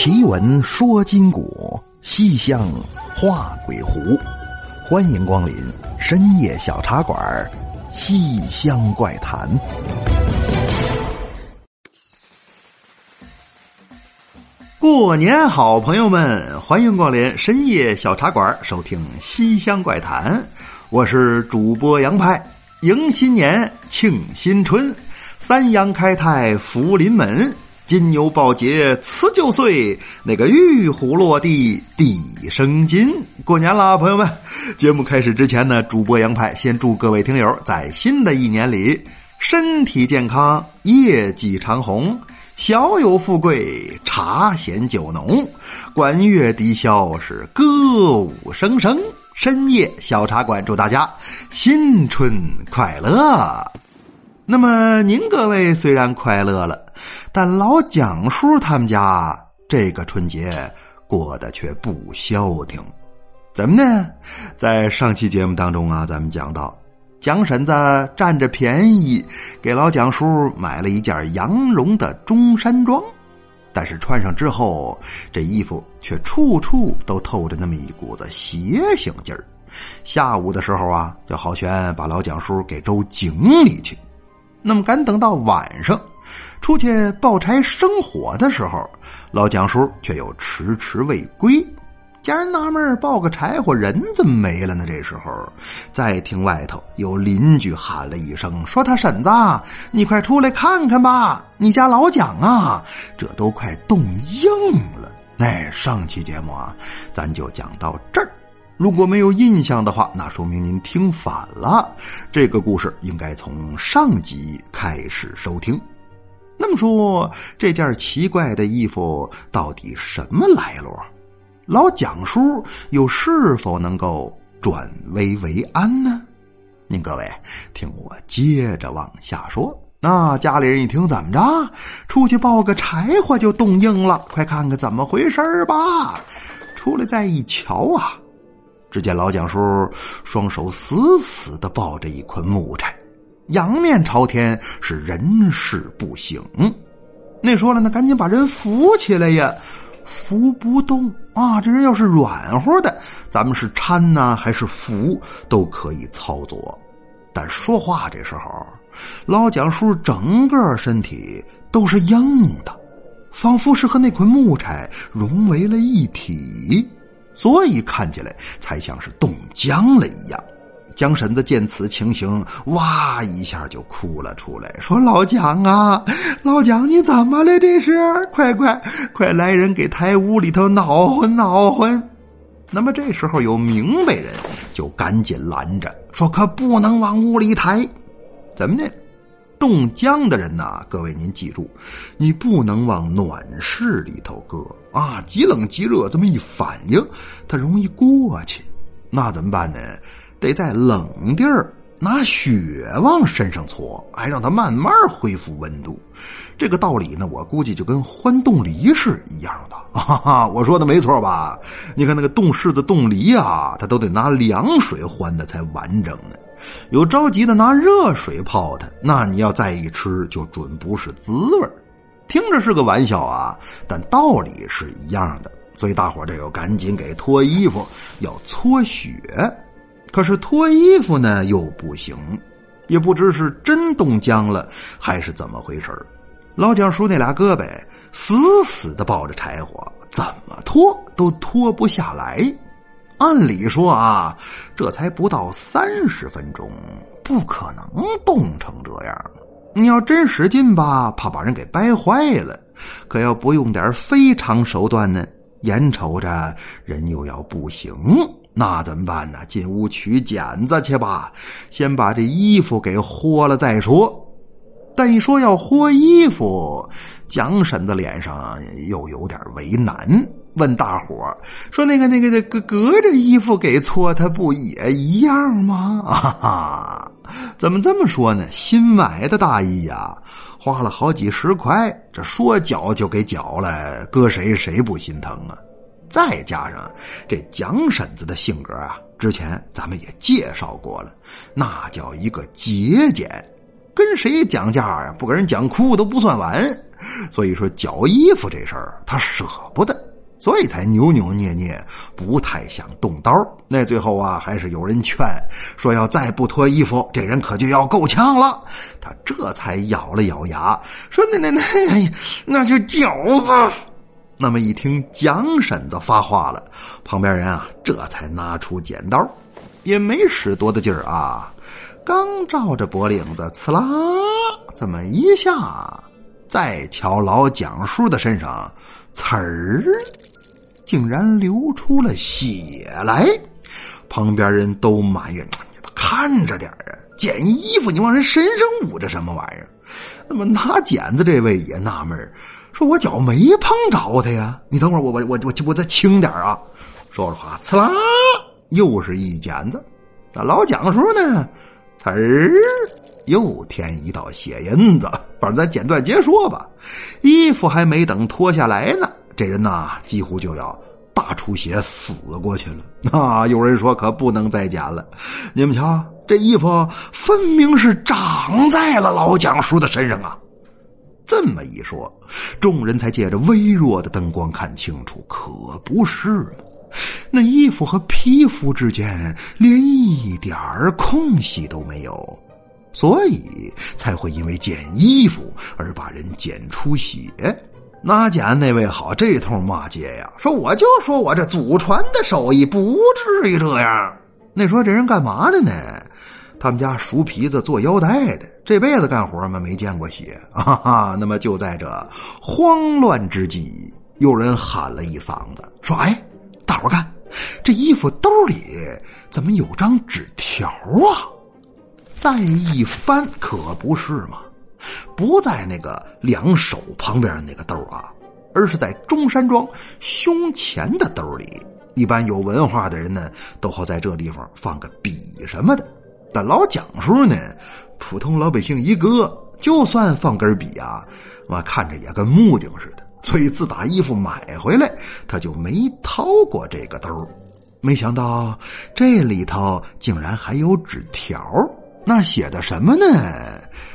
奇闻说今古，西厢画鬼狐。欢迎光临深夜小茶馆《西厢怪谈》。过年好，朋友们，欢迎光临深夜小茶馆，收听《西厢怪谈》。我是主播杨派，迎新年，庆新春，三阳开泰，福临门。金牛报捷辞旧岁，那个玉虎落地地生金。过年了，朋友们！节目开始之前呢，主播杨派先祝各位听友在新的一年里身体健康，业绩长虹，小有富贵，茶闲酒浓，管乐低消是歌舞升升。深夜小茶馆祝大家新春快乐。那么您各位虽然快乐了，但老蒋叔他们家这个春节过得却不消停。怎么呢？在上期节目当中啊，咱们讲到蒋婶子占着便宜给老蒋叔买了一件羊绒的中山装，但是穿上之后，这衣服却处处都透着那么一股子邪性劲儿。下午的时候啊，叫郝轩把老蒋叔给周井里去。那么，赶等到晚上出去抱柴生火的时候，老蒋叔却又迟迟未归。家人纳闷抱个柴火，人怎么没了呢？这时候，再听外头有邻居喊了一声，说：“他婶子，你快出来看看吧！你家老蒋啊，这都快冻硬了。”哎，上期节目啊，咱就讲到这儿。如果没有印象的话，那说明您听反了。这个故事应该从上集开始收听。那么说，这件奇怪的衣服到底什么来路？老蒋叔又是否能够转危为安呢？您各位听我接着往下说。那家里人一听，怎么着？出去抱个柴火就冻硬了？快看看怎么回事吧！出来再一瞧啊！只见老蒋叔双手死死的抱着一捆木柴，仰面朝天，是人事不省。那说了，那赶紧把人扶起来呀！扶不动啊！这人要是软和的，咱们是搀呢还是扶都可以操作。但说话这时候，老蒋叔整个身体都是硬的，仿佛是和那捆木柴融为了一体。所以看起来才像是冻僵了一样。江婶子见此情形，哇一下就哭了出来，说：“老蒋啊，老蒋你怎么了？这是快快快来人给抬屋里头闹混闹混。”那么这时候有明白人就赶紧拦着，说：“可不能往屋里抬，怎么呢？”冻僵的人呐，各位您记住，你不能往暖室里头搁啊！极冷极热这么一反应，它容易过去。那怎么办呢？得在冷地儿拿雪往身上搓，哎，让它慢慢恢复温度。这个道理呢，我估计就跟欢冻梨是一样的。哈哈，我说的没错吧？你看那个冻柿子、冻梨啊，它都得拿凉水欢的才完整呢。有着急的拿热水泡它，那你要再一吃，就准不是滋味听着是个玩笑啊，但道理是一样的。所以大伙儿这又赶紧给脱衣服，要搓雪。可是脱衣服呢又不行，也不知是真冻僵了还是怎么回事老蒋叔那俩胳膊死死的抱着柴火，怎么脱都脱不下来。按理说啊，这才不到三十分钟，不可能冻成这样。你要真使劲吧，怕把人给掰坏了；可要不用点非常手段呢，眼瞅着人又要不行，那怎么办呢？进屋取剪子去吧，先把这衣服给豁了再说。但一说要豁衣服，蒋婶子脸上又有点为难。问大伙说：“那个、那个、那隔隔着衣服给搓，他不也一样吗？”啊哈，怎么这么说呢？新买的大衣呀，花了好几十块，这说绞就给绞了，搁谁谁不心疼啊？再加上这蒋婶子的性格啊，之前咱们也介绍过了，那叫一个节俭。跟谁讲价啊？不跟人讲哭都不算完。所以说，绞衣服这事儿他舍不得，所以才扭扭捏捏，不太想动刀。那最后啊，还是有人劝说，要再不脱衣服，这人可就要够呛了。他这才咬了咬牙，说：“那那那，那就绞吧。”那么一听蒋婶子发话了，旁边人啊，这才拿出剪刀，也没使多大劲儿啊，刚照着脖领子，呲啦，这么一下，再瞧老蒋叔的身上，呲儿，竟然流出了血来。旁边人都埋怨：“你看着点啊，剪衣服你往人身上捂着什么玩意儿？”那么拿剪子这位也纳闷说我脚没碰着他呀，你等会儿我我我我我再轻点啊！说着话，呲啦，又是一剪子。那老蒋叔呢？呲儿，又添一道血印子。反正咱简短结说吧。衣服还没等脱下来呢，这人呐几乎就要大出血死过去了。啊，有人说可不能再剪了。你们瞧，这衣服分明是长在了老蒋叔的身上啊！这么一说，众人才借着微弱的灯光看清楚，可不是吗？那衣服和皮肤之间连一点空隙都没有，所以才会因为剪衣服而把人剪出血。那剪那位好，这通骂街呀！说我就说我这祖传的手艺不至于这样。那说这人干嘛的呢？他们家熟皮子做腰带的，这辈子干活嘛没见过血哈哈。那么就在这慌乱之际，有人喊了一嗓子，说：“哎，大伙看，这衣服兜里怎么有张纸条啊？”再一翻，可不是嘛，不在那个两手旁边那个兜啊，而是在中山装胸前的兜里。一般有文化的人呢，都好在这地方放个笔什么的。但老蒋叔呢，普通老百姓一个，就算放根笔啊，我看着也跟木匠似的。所以自打衣服买回来，他就没掏过这个兜。没想到这里头竟然还有纸条，那写的什么呢？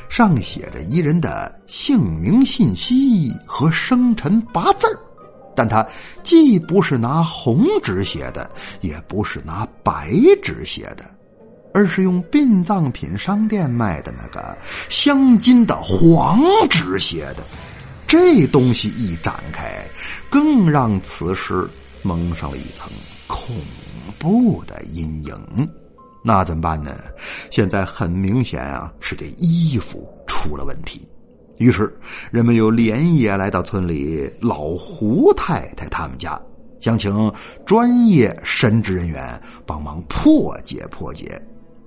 上写着一人的姓名信息和生辰八字但他既不是拿红纸写的，也不是拿白纸写的。而是用殡葬品商店卖的那个镶金的黄纸写的，这东西一展开，更让此事蒙上了一层恐怖的阴影。那怎么办呢？现在很明显啊，是这衣服出了问题。于是人们又连夜来到村里老胡太太他们家，想请专业神职人员帮忙破解破解。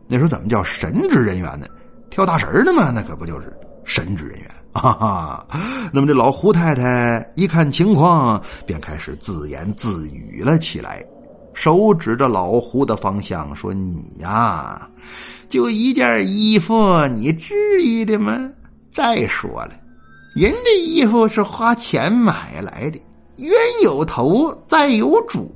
那时候怎么叫神职人员呢？跳大神的嘛，那可不就是神职人员哈哈。那么这老胡太太一看情况，便开始自言自语了起来，手指着老胡的方向说：“你呀，就一件衣服，你至于的吗？再说了，人这衣服是花钱买来的，冤有头，债有主。”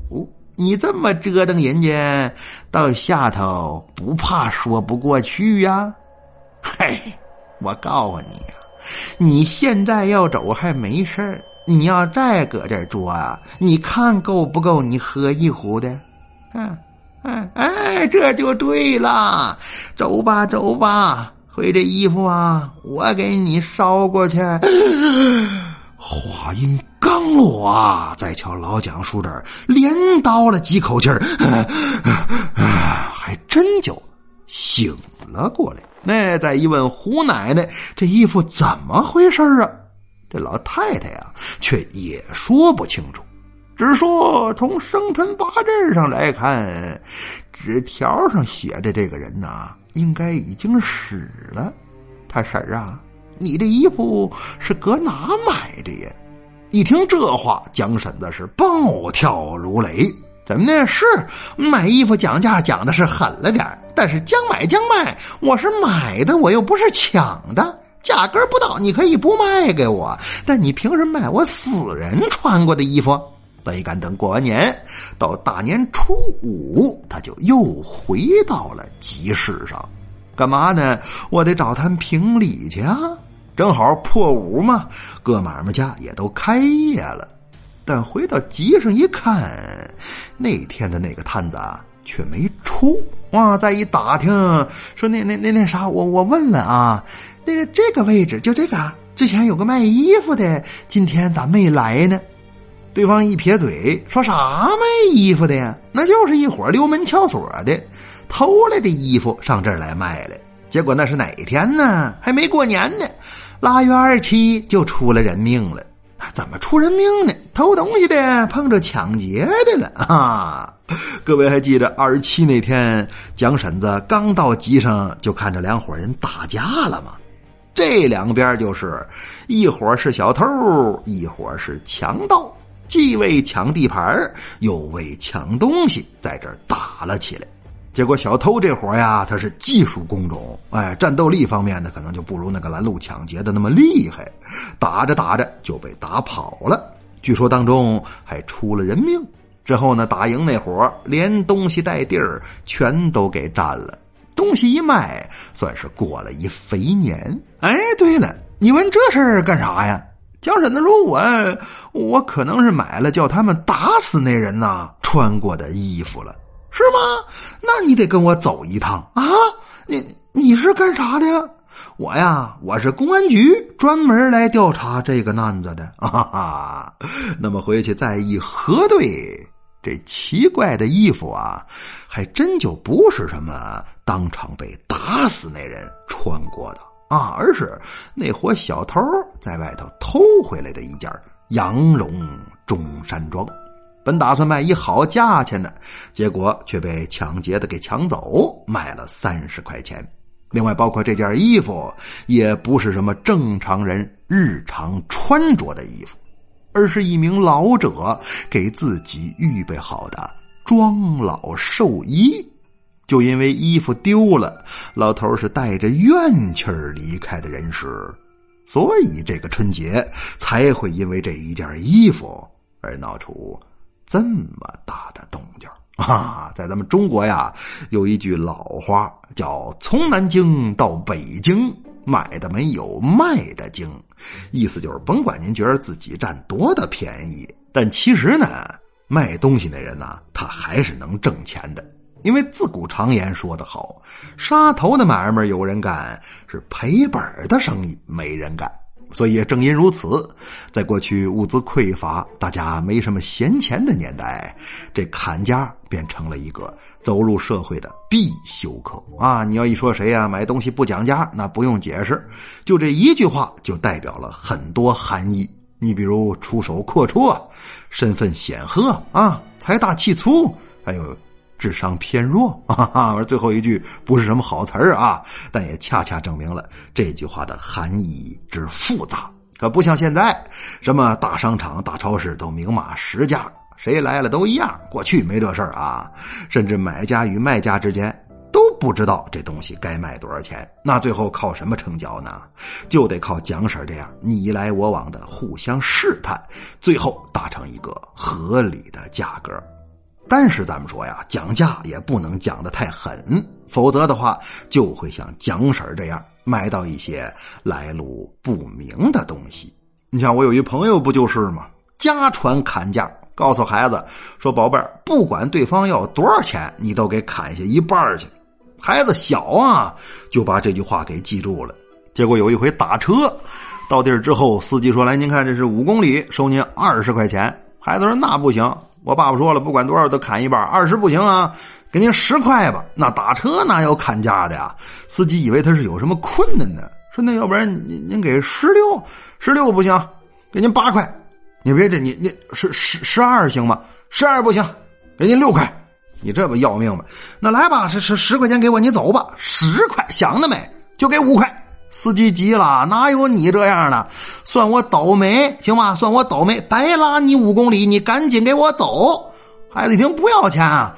你这么折腾人家，到下头不怕说不过去呀？嘿，我告诉你呀，你现在要走还没事你要再搁这坐啊，你看够不够你喝一壶的？嗯嗯，哎，这就对了，走吧走吧，回这衣服啊，我给你捎过去。话音。刚落啊！再瞧老蒋叔这儿连倒了几口气儿，还真就醒了过来。那再一问胡奶奶，这衣服怎么回事啊？这老太太呀，却也说不清楚，只说从生辰八字上来看，纸条上写的这个人呐，应该已经死了。他婶儿啊，你这衣服是搁哪买的呀？一听这话，蒋婶子是暴跳如雷。怎么呢？是买衣服讲价讲的是狠了点但是将买将卖，我是买的，我又不是抢的，价格不到你可以不卖给我，但你凭什么卖我死人穿过的衣服？没敢等过完年，到大年初五，他就又回到了集市上。干嘛呢？我得找他们评理去啊！正好破五嘛，各买卖家也都开业了。但回到集上一看，那天的那个摊子啊，却没出。哇！再一打听，说那那那那啥，我我问问啊，那个这个位置就这个，之前有个卖衣服的，今天咋没来呢？对方一撇嘴，说啥卖衣服的呀？那就是一伙溜门撬锁的，偷来的衣服上这儿来卖了。结果那是哪天呢？还没过年呢，腊月二七就出了人命了。怎么出人命呢？偷东西的碰着抢劫的了 啊！各位还记得二十七那天，蒋婶子刚到集上，就看着两伙人打架了吗？这两边就是一伙是小偷，一伙是强盗，既为抢地盘又为抢东西，在这儿打了起来。结果小偷这伙呀，他是技术工种，哎，战斗力方面呢，可能就不如那个拦路抢劫的那么厉害。打着打着就被打跑了，据说当中还出了人命。之后呢，打赢那伙连东西带地儿全都给占了，东西一卖，算是过了一肥年。哎，对了，你问这事儿干啥呀？江婶子说：“我我可能是买了叫他们打死那人呐穿过的衣服了。”是吗？那你得跟我走一趟啊！你你是干啥的呀？我呀，我是公安局专门来调查这个案子的啊！哈。那么回去再一核对，这奇怪的衣服啊，还真就不是什么当场被打死那人穿过的啊，而是那伙小偷在外头偷回来的一件羊绒中山装。本打算卖一好价钱的，结果却被抢劫的给抢走，卖了三十块钱。另外，包括这件衣服也不是什么正常人日常穿着的衣服，而是一名老者给自己预备好的装老寿衣。就因为衣服丢了，老头是带着怨气儿离开的人世，所以这个春节才会因为这一件衣服而闹出。这么大的动静 啊！在咱们中国呀，有一句老话叫“从南京到北京，买的没有卖的精”，意思就是甭管您觉得自己占多大便宜，但其实呢，卖东西那人呢，他还是能挣钱的。因为自古常言说得好：“杀头的买卖有人干，是赔本的生意没人干。”所以也正因如此，在过去物资匮乏、大家没什么闲钱的年代，这砍价变成了一个走入社会的必修课啊！你要一说谁呀买东西不讲价，那不用解释，就这一句话就代表了很多含义。你比如出手阔绰、身份显赫啊、财大气粗，还有。智商偏弱 哈哈，最后一句不是什么好词儿啊，但也恰恰证明了这句话的含义之复杂。可不像现在，什么大商场、大超市都明码实价，谁来了都一样。过去没这事儿啊，甚至买家与卖家之间都不知道这东西该卖多少钱。那最后靠什么成交呢？就得靠蒋婶这样你来我往的互相试探，最后达成一个合理的价格。但是咱们说呀，讲价也不能讲的太狠，否则的话就会像蒋婶这样买到一些来路不明的东西。你像我有一朋友不就是吗？家传砍价，告诉孩子说：“宝贝儿，不管对方要多少钱，你都给砍下一半去。”孩子小啊，就把这句话给记住了。结果有一回打车到地儿之后，司机说：“来，您看这是五公里，收您二十块钱。”孩子说：“那不行。”我爸爸说了，不管多少都砍一半，二十不行啊，给您十块吧。那打车哪有砍价的呀？司机以为他是有什么困难呢，说那要不然您您给十六，十六不行，给您八块。你别这，你你十十十二行吗？十二不行，给您六块。你这不要命吗？那来吧，十十十块钱给我，你走吧。十块想得美，就给五块。司机急了，哪有你这样的？算我倒霉，行吗？算我倒霉，白拉你五公里，你赶紧给我走。孩子一听不要钱，啊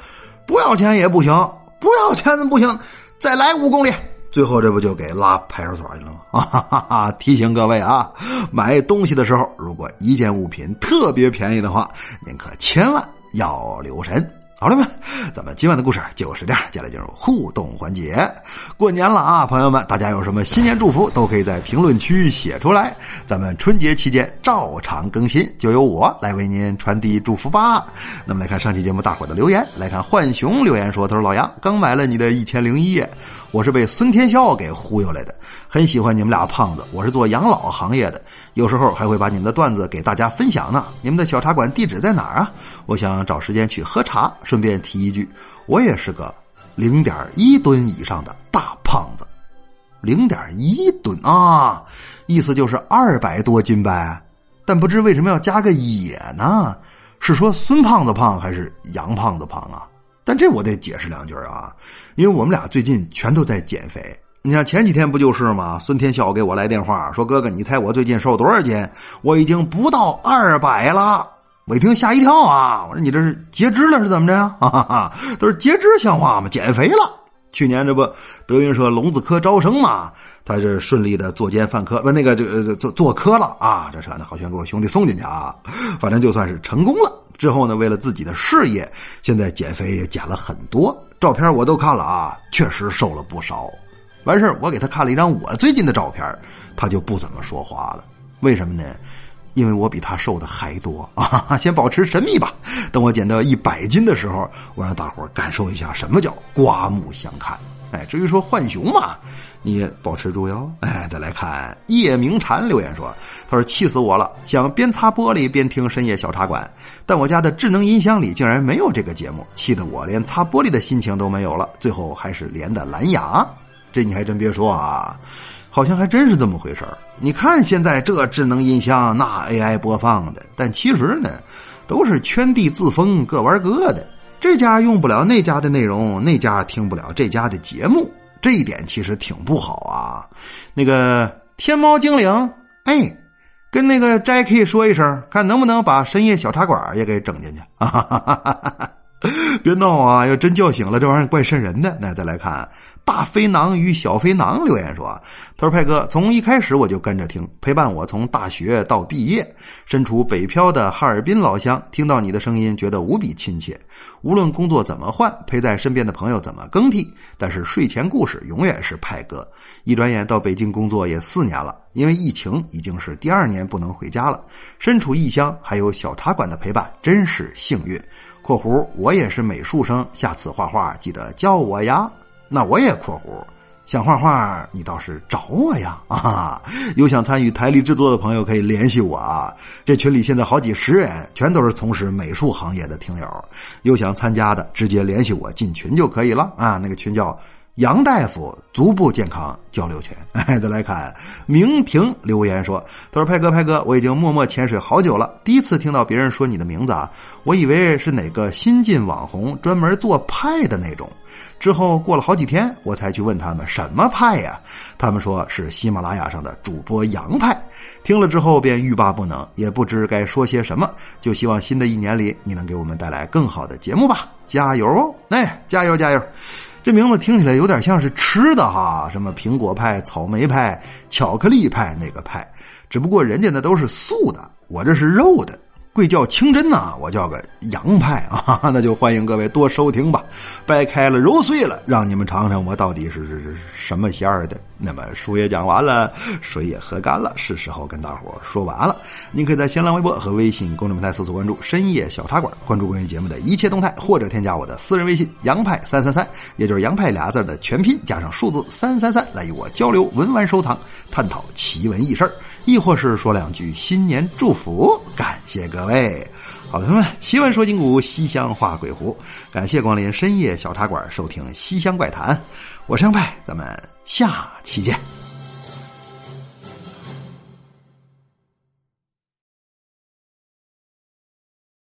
不要钱也不行，不要钱不行，再来五公里。最后这不就给拉派出所去了吗？啊哈哈哈！提醒各位啊，买东西的时候，如果一件物品特别便宜的话，您可千万要留神。好了吗？咱们今晚的故事就是这样，接下来进入互动环节。过年了啊，朋友们，大家有什么新年祝福都可以在评论区写出来。咱们春节期间照常更新，就由我来为您传递祝福吧。那么来看上期节目大伙的留言，来看浣熊留言说：“他说老杨刚买了你的一千零一夜，我是被孙天笑给忽悠来的，很喜欢你们俩胖子。我是做养老行业的，有时候还会把你们的段子给大家分享呢。你们的小茶馆地址在哪儿啊？我想找时间去喝茶。”顺便提一句，我也是个零点一吨以上的大胖子，零点一吨啊，意思就是二百多斤呗。但不知为什么要加个也呢？是说孙胖子胖还是杨胖子胖啊？但这我得解释两句啊，因为我们俩最近全都在减肥。你看前几天不就是吗？孙天笑给我来电话说：“哥哥，你猜我最近瘦多少斤？我已经不到二百了。”我一听吓一跳啊！我说你这是截肢了是怎么着呀？哈哈哈，都是截肢像话吗？减肥了。去年这不德云社聋子科招生嘛，他是顺利的作奸犯科，不那个就做做科了啊！这车呢好像给我兄弟送进去啊，反正就算是成功了。之后呢，为了自己的事业，现在减肥也减了很多，照片我都看了啊，确实瘦了不少。完事我给他看了一张我最近的照片，他就不怎么说话了。为什么呢？因为我比他瘦的还多啊！先保持神秘吧。等我减到一百斤的时候，我让大伙感受一下什么叫刮目相看。哎，至于说浣熊嘛，你也保持住哟。哎，再来看叶明禅留言说：“他说气死我了，想边擦玻璃边听深夜小茶馆，但我家的智能音箱里竟然没有这个节目，气得我连擦玻璃的心情都没有了。最后还是连的蓝牙，这你还真别说啊。”好像还真是这么回事你看现在这智能音箱，那 AI 播放的，但其实呢，都是圈地自封，各玩各的。这家用不了那家的内容，那家听不了这家的节目，这一点其实挺不好啊。那个天猫精灵，哎，跟那个 Jackie 说一声，看能不能把深夜小茶馆也给整进去。别闹啊！要真叫醒了，这玩意儿怪瘆人的。那再来看。大飞囊与小飞囊留言说：“他说派哥，从一开始我就跟着听，陪伴我从大学到毕业。身处北漂的哈尔滨老乡，听到你的声音，觉得无比亲切。无论工作怎么换，陪在身边的朋友怎么更替，但是睡前故事永远是派哥。一转眼到北京工作也四年了，因为疫情已经是第二年不能回家了。身处异乡，还有小茶馆的陪伴，真是幸运。”（括弧我也是美术生，下次画画记得叫我呀。）那我也括弧，想画画，你倒是找我呀！啊，有想参与台历制作的朋友可以联系我啊。这群里现在好几十人，全都是从事美术行业的听友，有想参加的，直接联系我进群就可以了啊。那个群叫。杨大夫足部健康交流群，再来看明婷留言说：“他说派哥派哥，我已经默默潜水好久了，第一次听到别人说你的名字啊，我以为是哪个新晋网红专门做派的那种。之后过了好几天，我才去问他们什么派呀？他们说是喜马拉雅上的主播杨派。听了之后便欲罢不能，也不知该说些什么。就希望新的一年里你能给我们带来更好的节目吧，加油哦！哎，加油加油！”这名字听起来有点像是吃的哈，什么苹果派、草莓派、巧克力派那个派，只不过人家那都是素的，我这是肉的。贵叫清真呐，我叫个洋派啊，那就欢迎各位多收听吧，掰开了揉碎了，让你们尝尝我到底是什么馅儿的。那么书也讲完了，水也喝干了，是时候跟大伙儿说完了。您可以在新浪微博和微信公众平台搜索关注“深夜小茶馆”，关注关于节目的一切动态，或者添加我的私人微信“杨派三三三”，也就是“杨派”俩字的全拼加上数字三三三，来与我交流文玩收藏，探讨奇闻异事亦或是说两句新年祝福，感谢各位。好了，朋友们，奇闻说今古，西厢话鬼狐，感谢光临深夜小茶馆，收听西厢怪谈。我是杨派，咱们下期见。